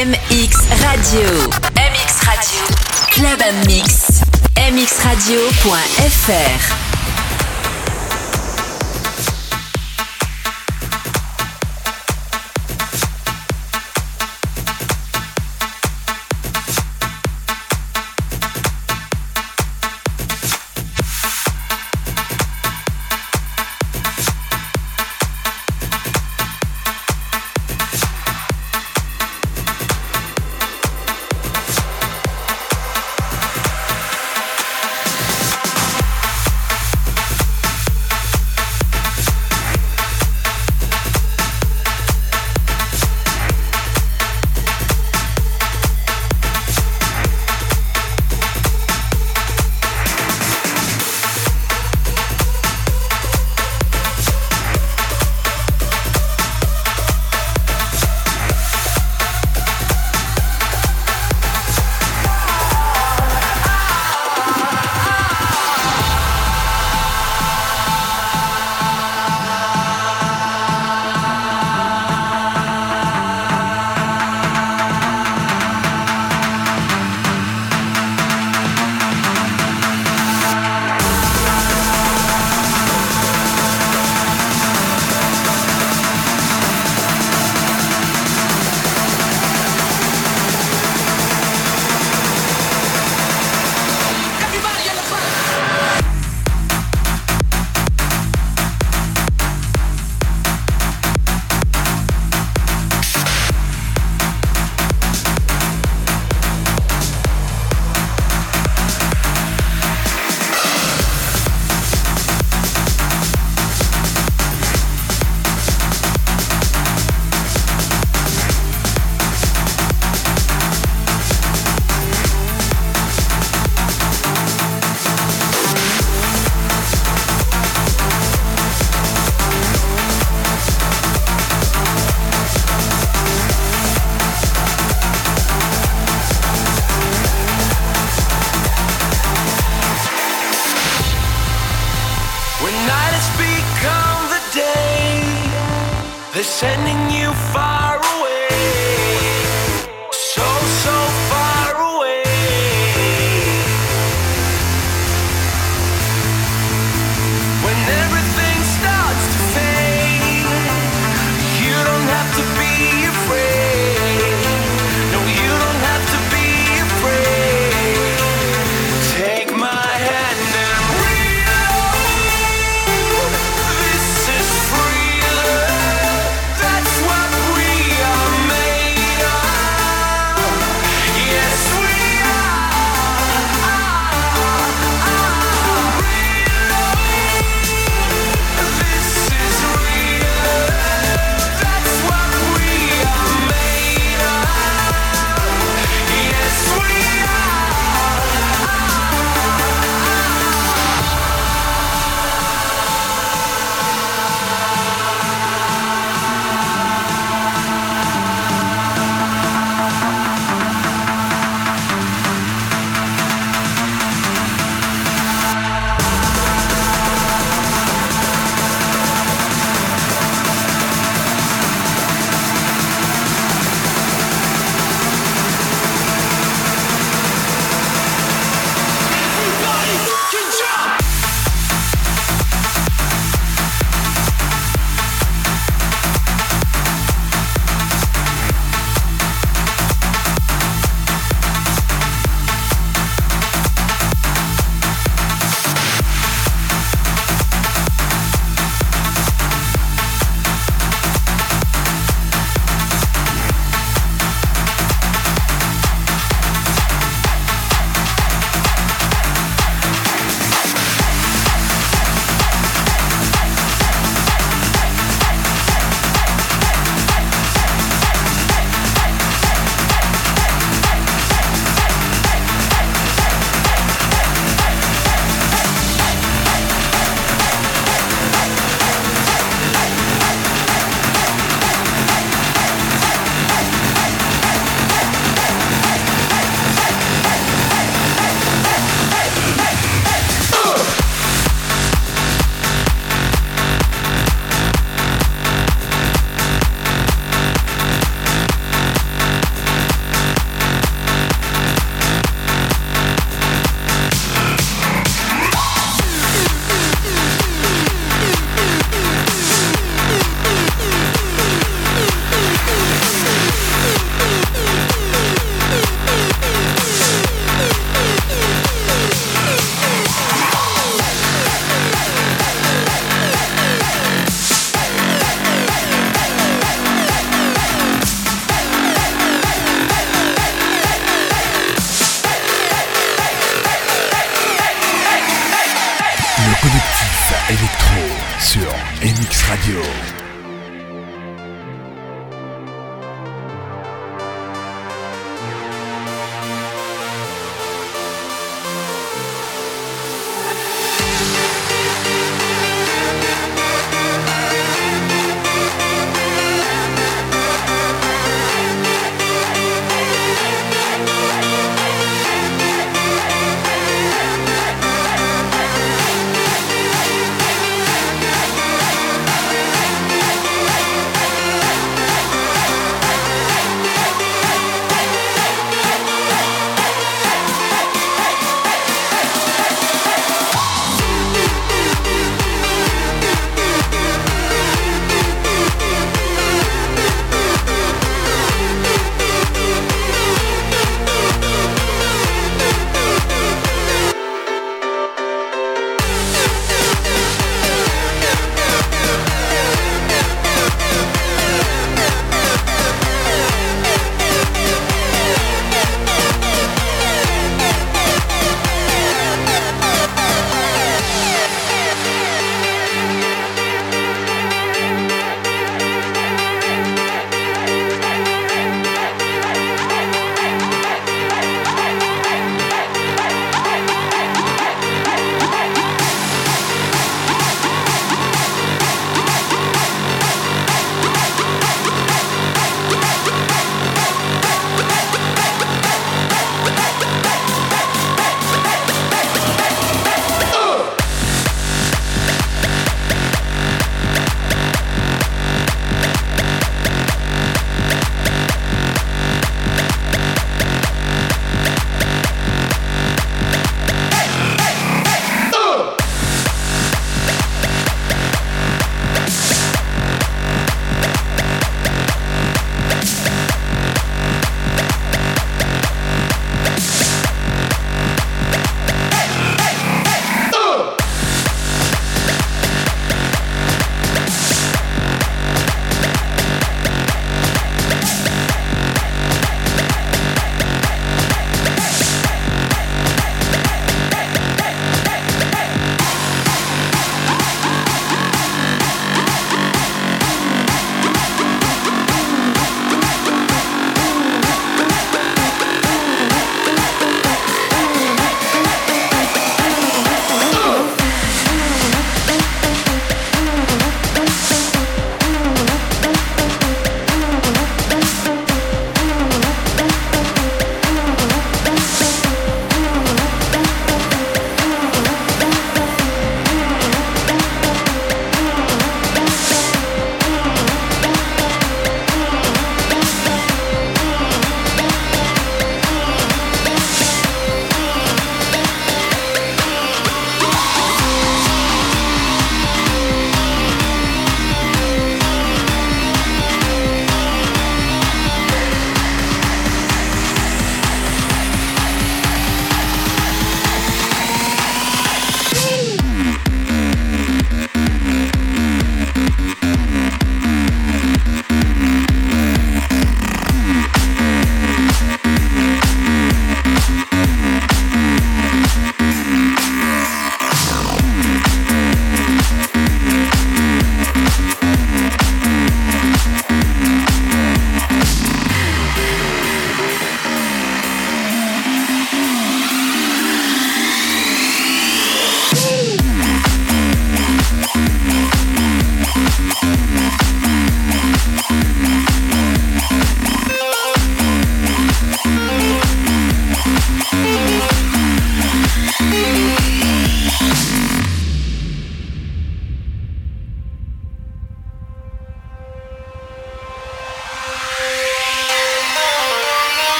MX Radio. MX Radio. Club Mix. mxradio.fr.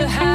to have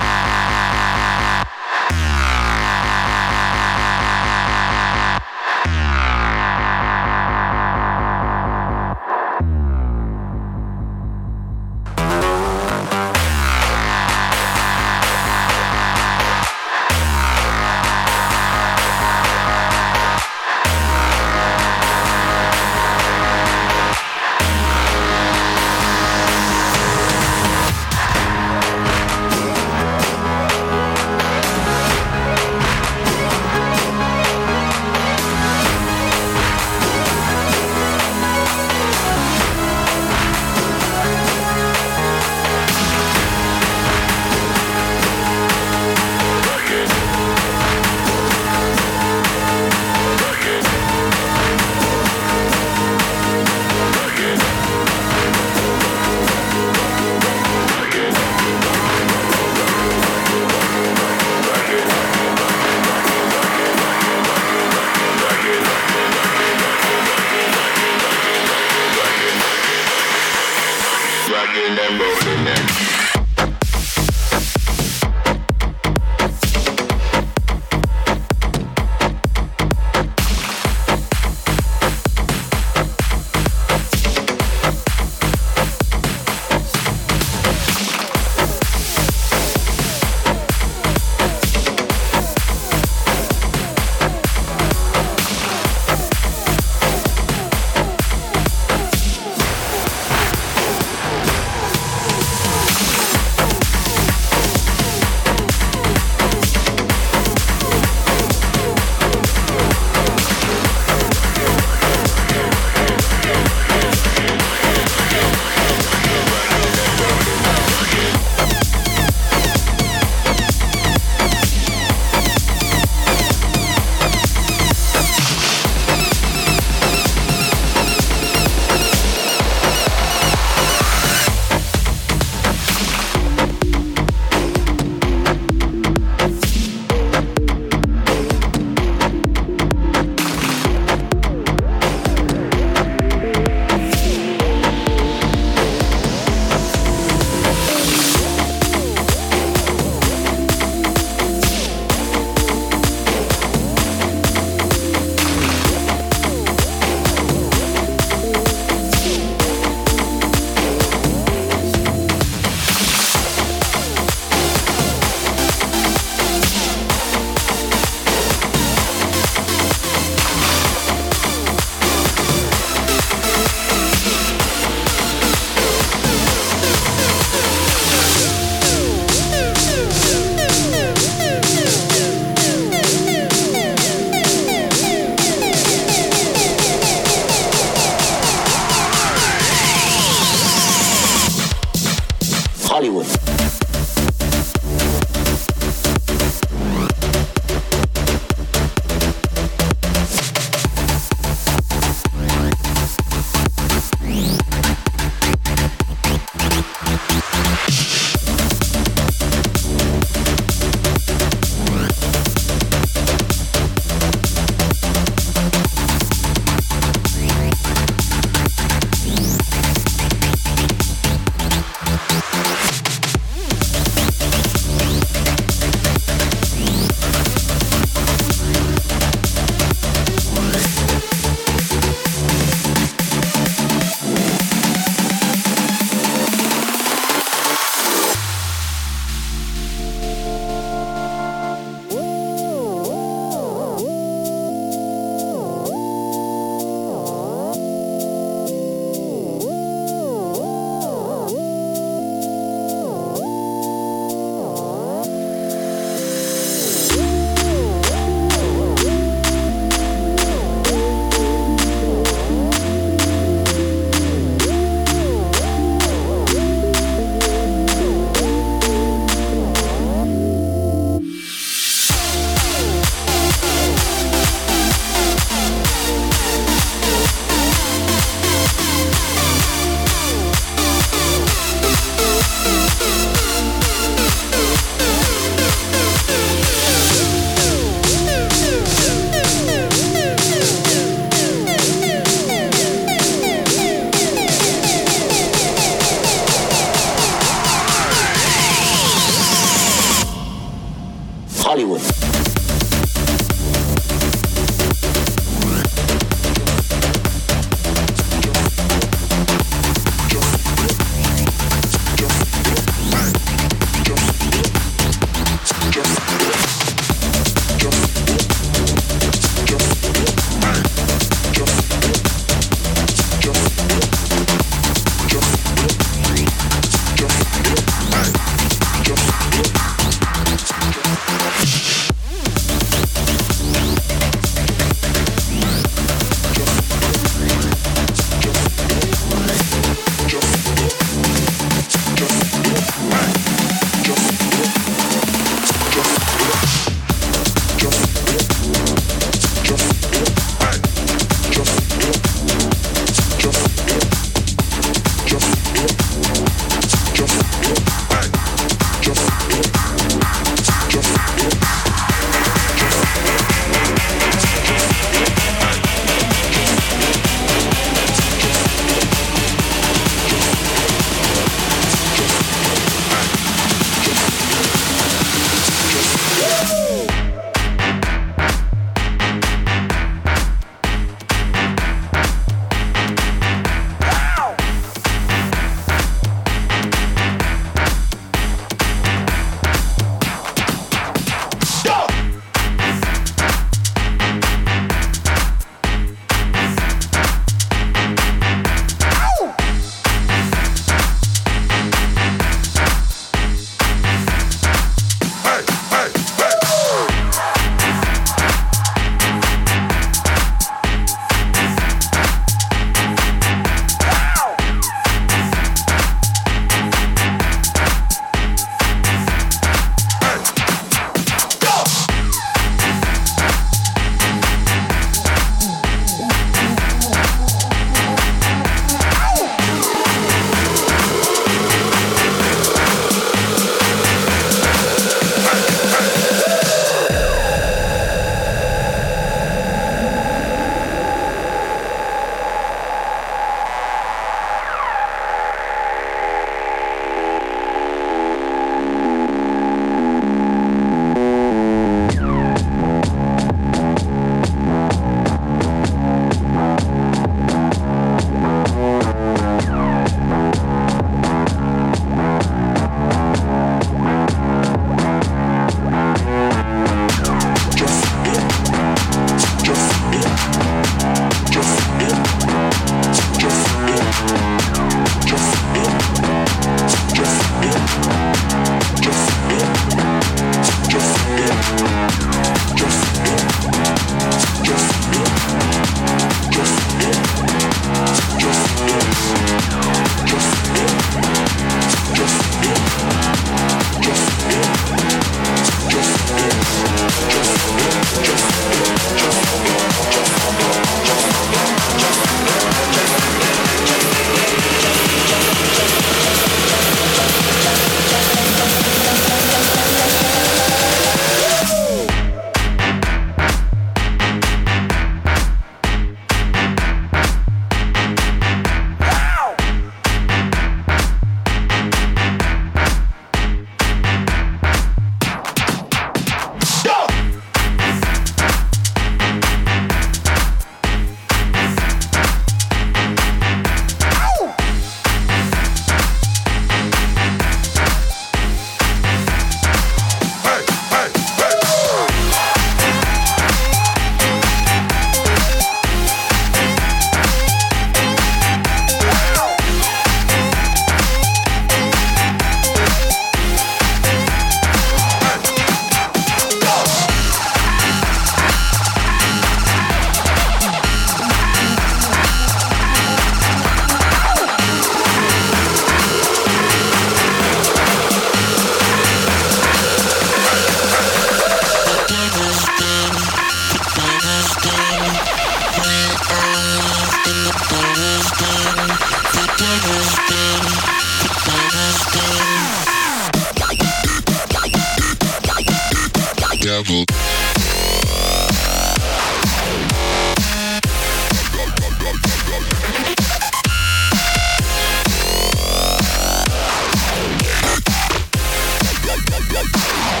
like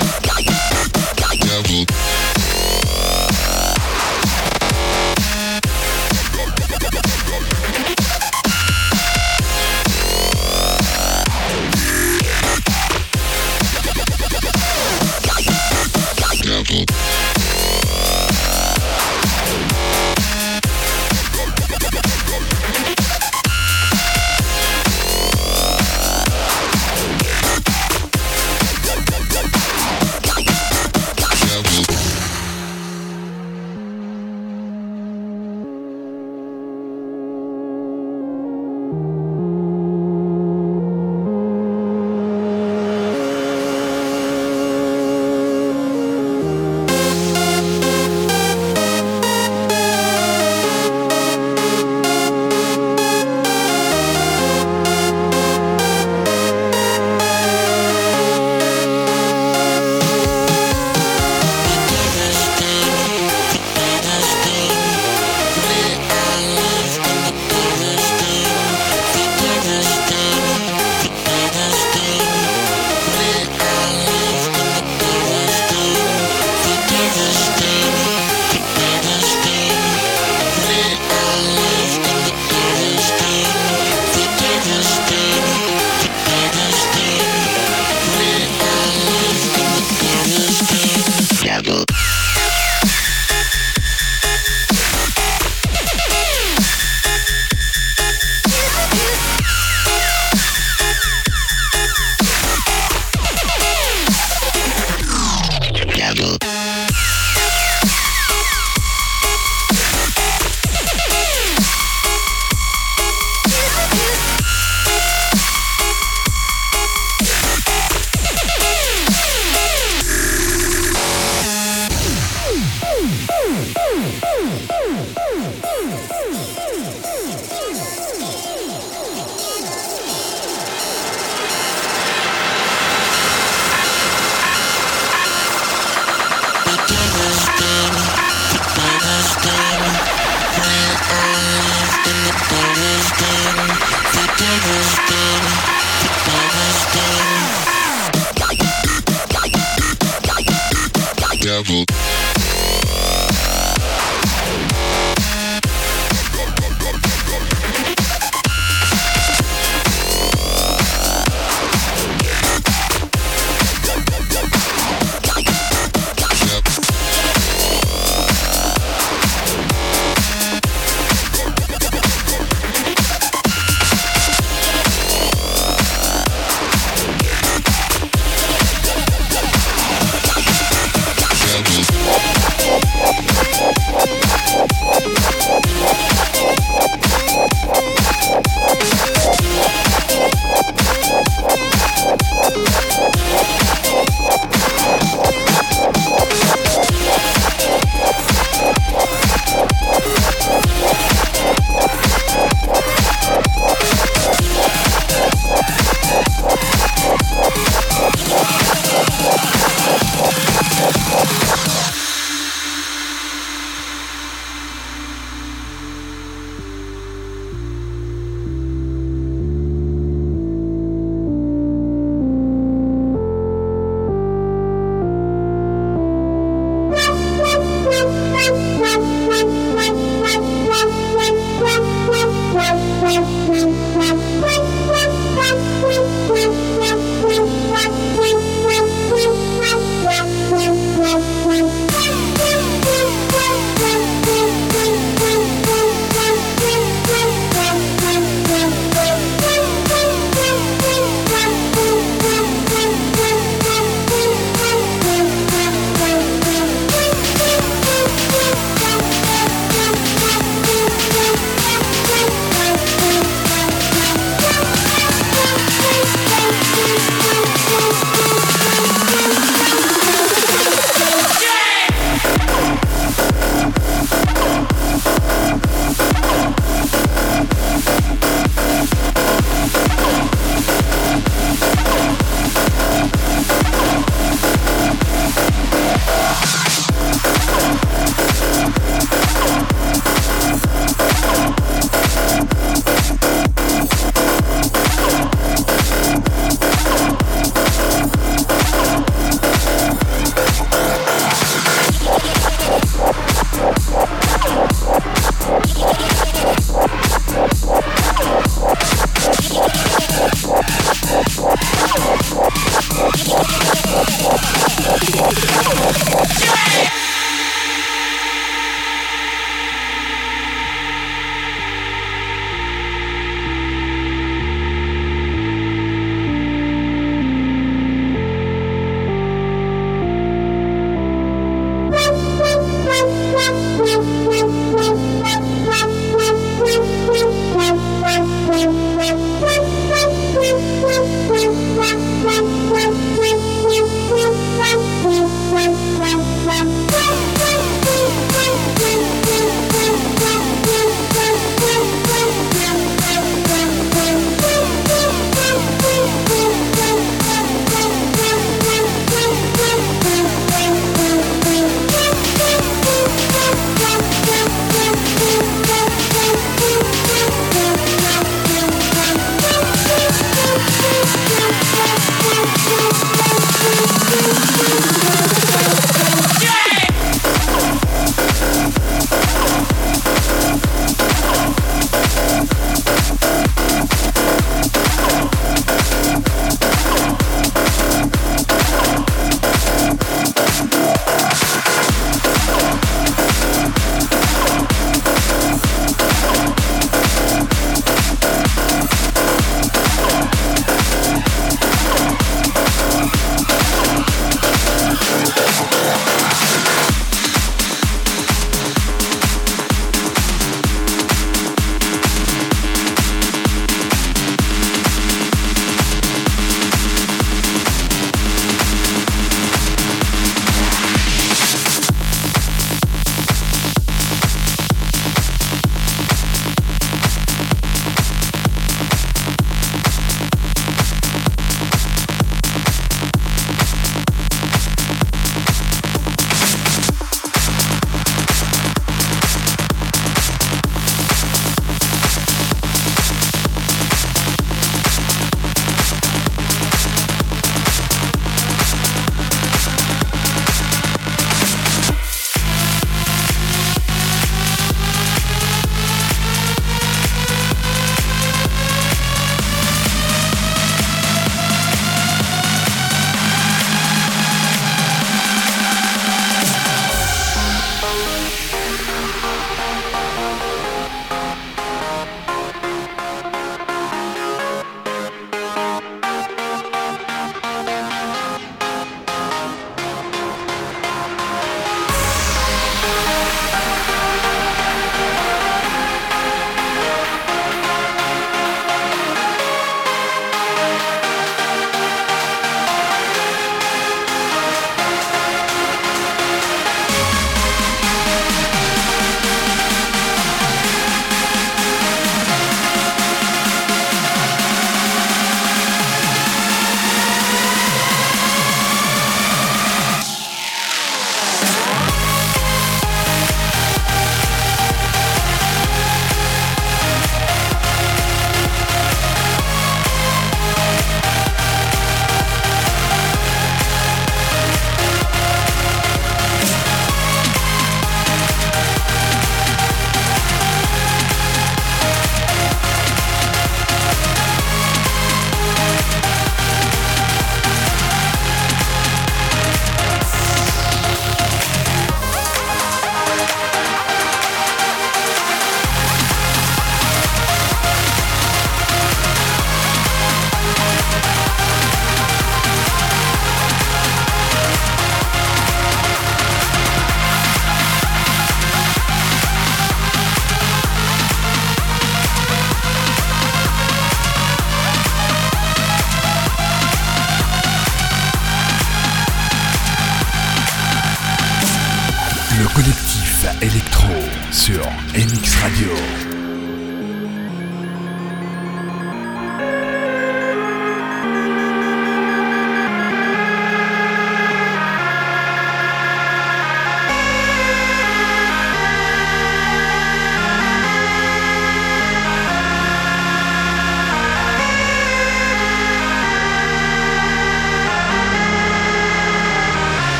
Thank you.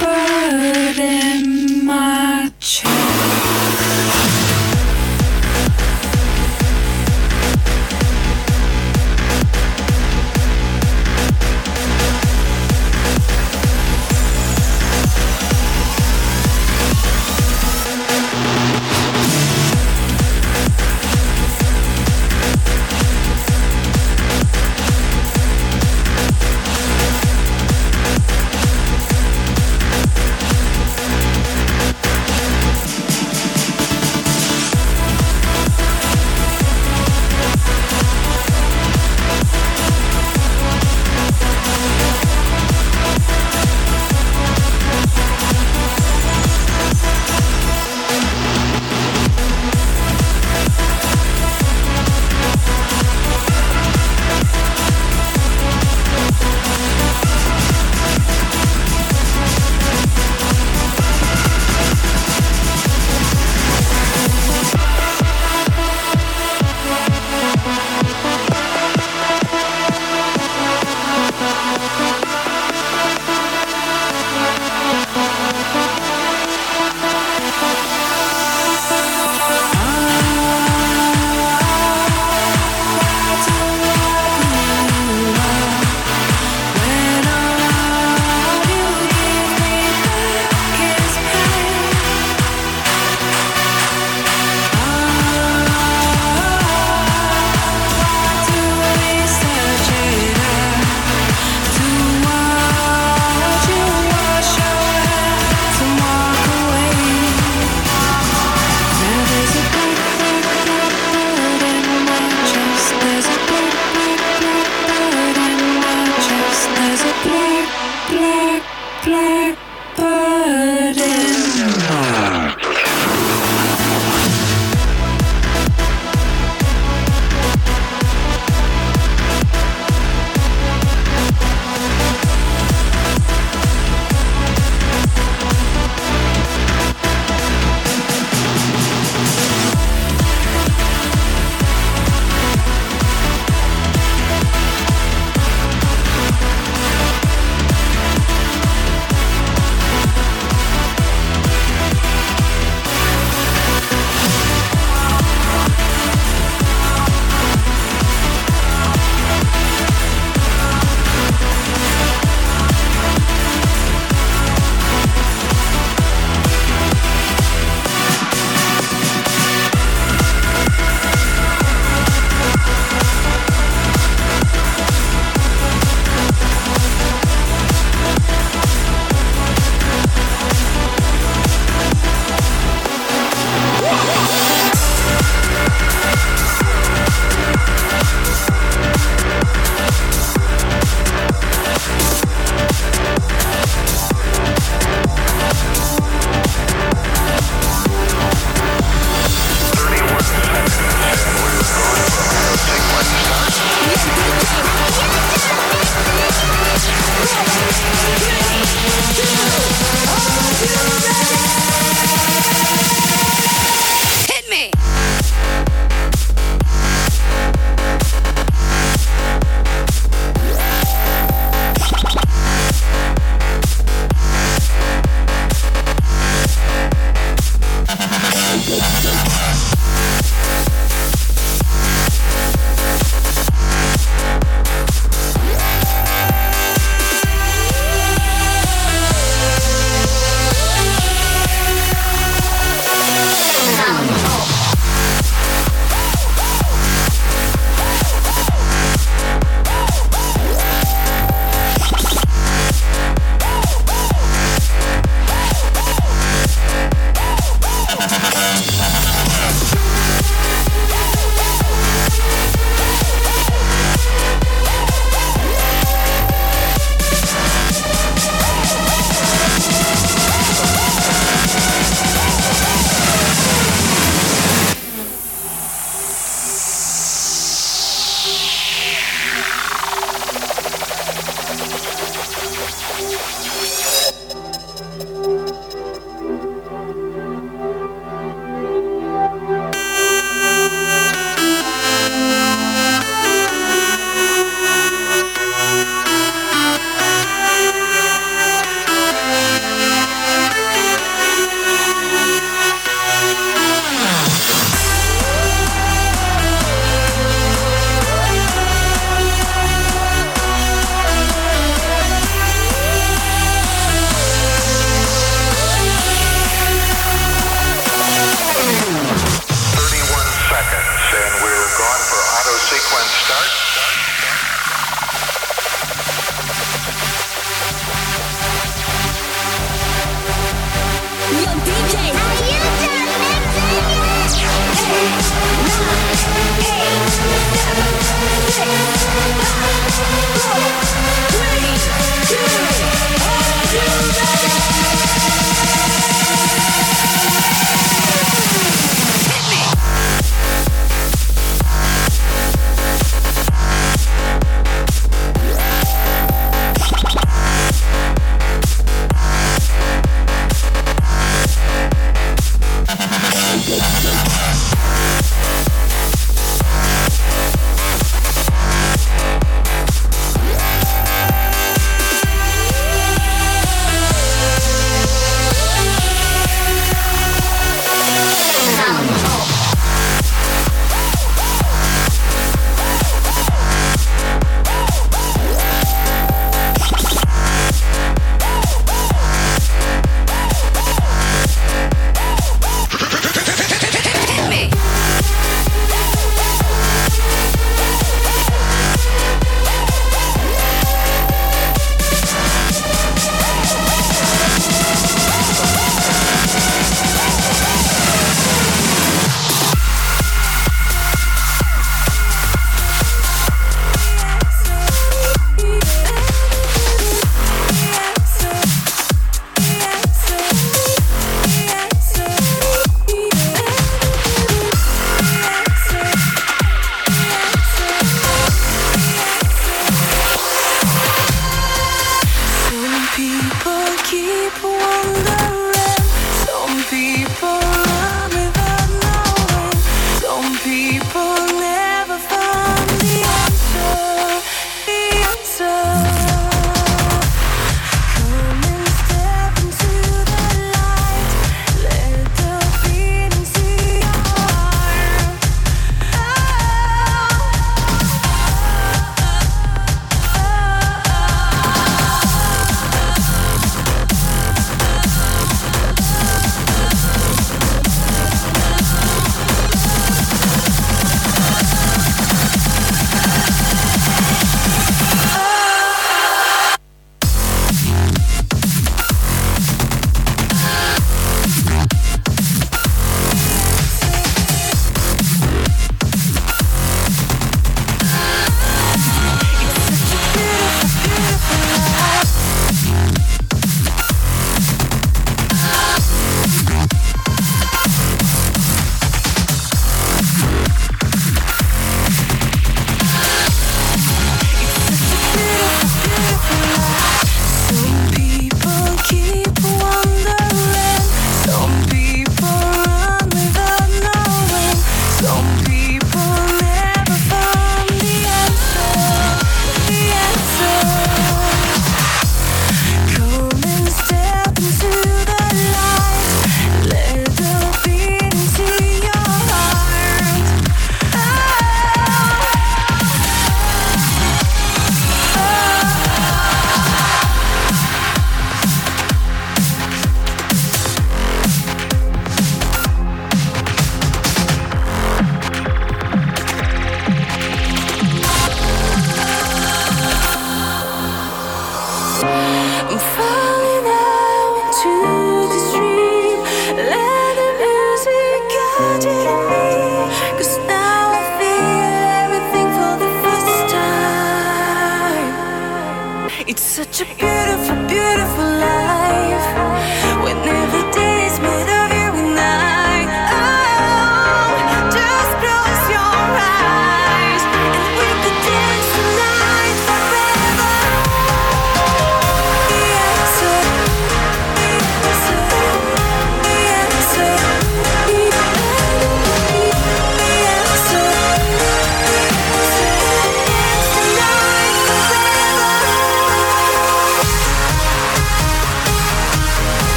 burden